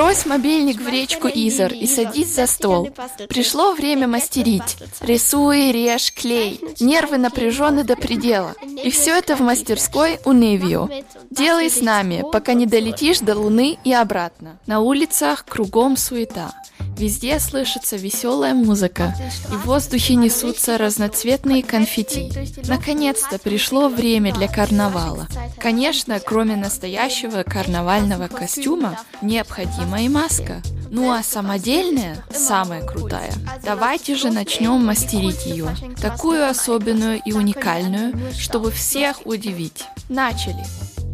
Брось мобильник в речку Изор и садись за стол. Пришло время мастерить. Рисуй, режь, клей. Нервы напряжены до предела. И все это в мастерской у Невио. Делай с нами, пока не долетишь до Луны и обратно. На улицах кругом суета. Везде слышится веселая музыка, и в воздухе несутся разноцветные конфетти. Наконец-то пришло время для карнавала. Конечно, кроме настоящего карнавального костюма, необходима и маска. Ну а самодельная самая крутая. Давайте же начнем мастерить ее. Такую особенную и уникальную, чтобы всех удивить. Начали!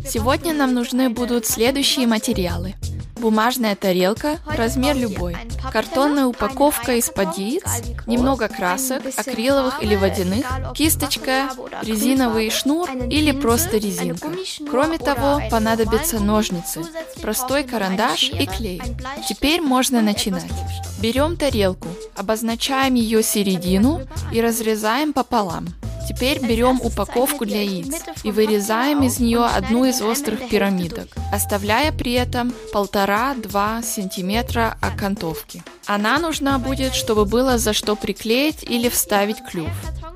Сегодня нам нужны будут следующие материалы. Бумажная тарелка, размер любой. Картонная упаковка из-под яиц, немного красок, акриловых или водяных, кисточка, резиновый шнур или просто резинка. Кроме того, понадобятся ножницы, простой карандаш и клей. Теперь можно начинать. Берем тарелку, обозначаем ее середину и разрезаем пополам. Теперь берем упаковку для яиц и вырезаем из нее одну из острых пирамидок, оставляя при этом 1,5-2 сантиметра окантовки. Она нужна будет, чтобы было за что приклеить или вставить клюв.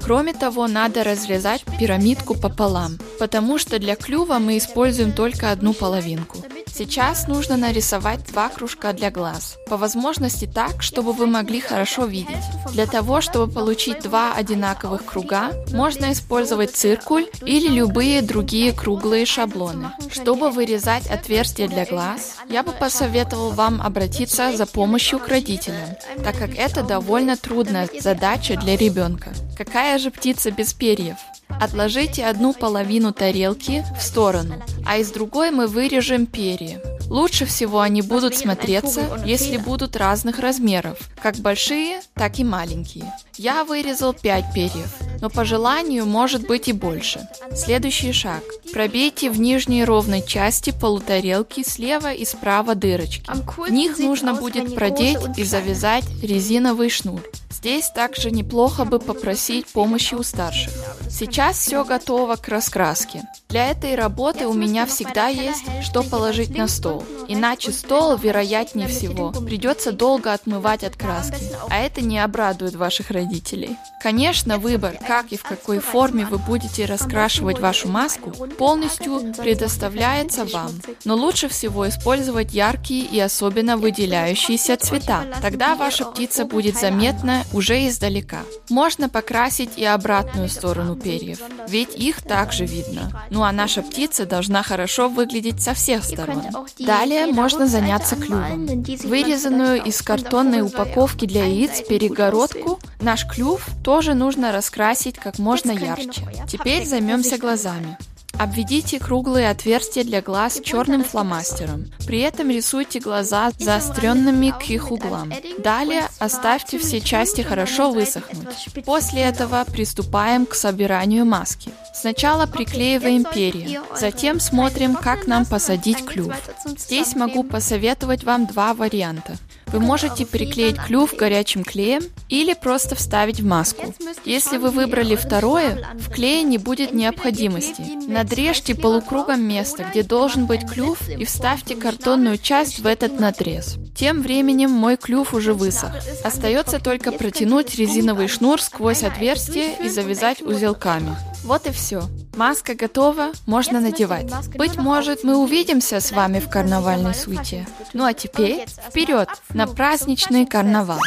Кроме того, надо разрезать пирамидку пополам, потому что для клюва мы используем только одну половинку. Сейчас нужно нарисовать два кружка для глаз. По возможности так, чтобы вы могли хорошо видеть. Для того, чтобы получить два одинаковых круга, можно использовать циркуль или любые другие круглые шаблоны. Чтобы вырезать отверстие для глаз, я бы посоветовал вам обратиться за помощью к родителям, так как это довольно трудная задача для ребенка. Какая же птица без перьев? Отложите одну половину тарелки в сторону, а из другой мы вырежем перья. Лучше всего они будут смотреться, если будут разных размеров, как большие, так и маленькие. Я вырезал 5 перьев, но по желанию может быть и больше. Следующий шаг. Пробейте в нижней ровной части полутарелки слева и справа дырочки. В них нужно будет продеть и завязать резиновый шнур. Здесь также неплохо бы попросить помощи у старших. Сейчас все готово к раскраске. Для этой работы у меня всегда есть, что положить на стол. Иначе стол, вероятнее всего, придется долго отмывать от краски, а это не обрадует ваших родителей. Конечно, выбор, как и в какой форме вы будете раскрашивать вашу маску, полностью предоставляется вам. Но лучше всего использовать яркие и особенно выделяющиеся цвета. Тогда ваша птица будет заметна уже издалека. Можно покрасить и обратную сторону перьев, ведь их также видно. Ну а наша птица должна хорошо выглядеть со всех сторон. Далее можно заняться клювом. Вырезанную из картонной упаковки для яиц перегородку наш клюв тоже нужно раскрасить как можно ярче. Теперь займемся глазами. Обведите круглые отверстия для глаз черным фломастером. При этом рисуйте глаза заостренными к их углам. Далее оставьте все части хорошо высохнуть. После этого приступаем к собиранию маски. Сначала приклеиваем перья, затем смотрим, как нам посадить клюв. Здесь могу посоветовать вам два варианта. Вы можете приклеить клюв горячим клеем или просто вставить в маску. Если вы выбрали второе, в клее не будет необходимости. Надрежьте полукругом место, где должен быть клюв, и вставьте картонную часть в этот надрез. Тем временем мой клюв уже высох. Остается только протянуть резиновый шнур сквозь отверстие и завязать узелками. Вот и все. Маска готова, можно надевать. Быть может, мы увидимся с вами в карнавальной суете. Ну а теперь вперед на праздничный карнавал.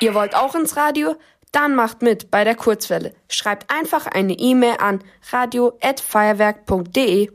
Ihr wollt auch ins Radio? Dann macht mit bei der Kurzwelle. Schreibt einfach eine E-Mail an radio@feuerwerk.de.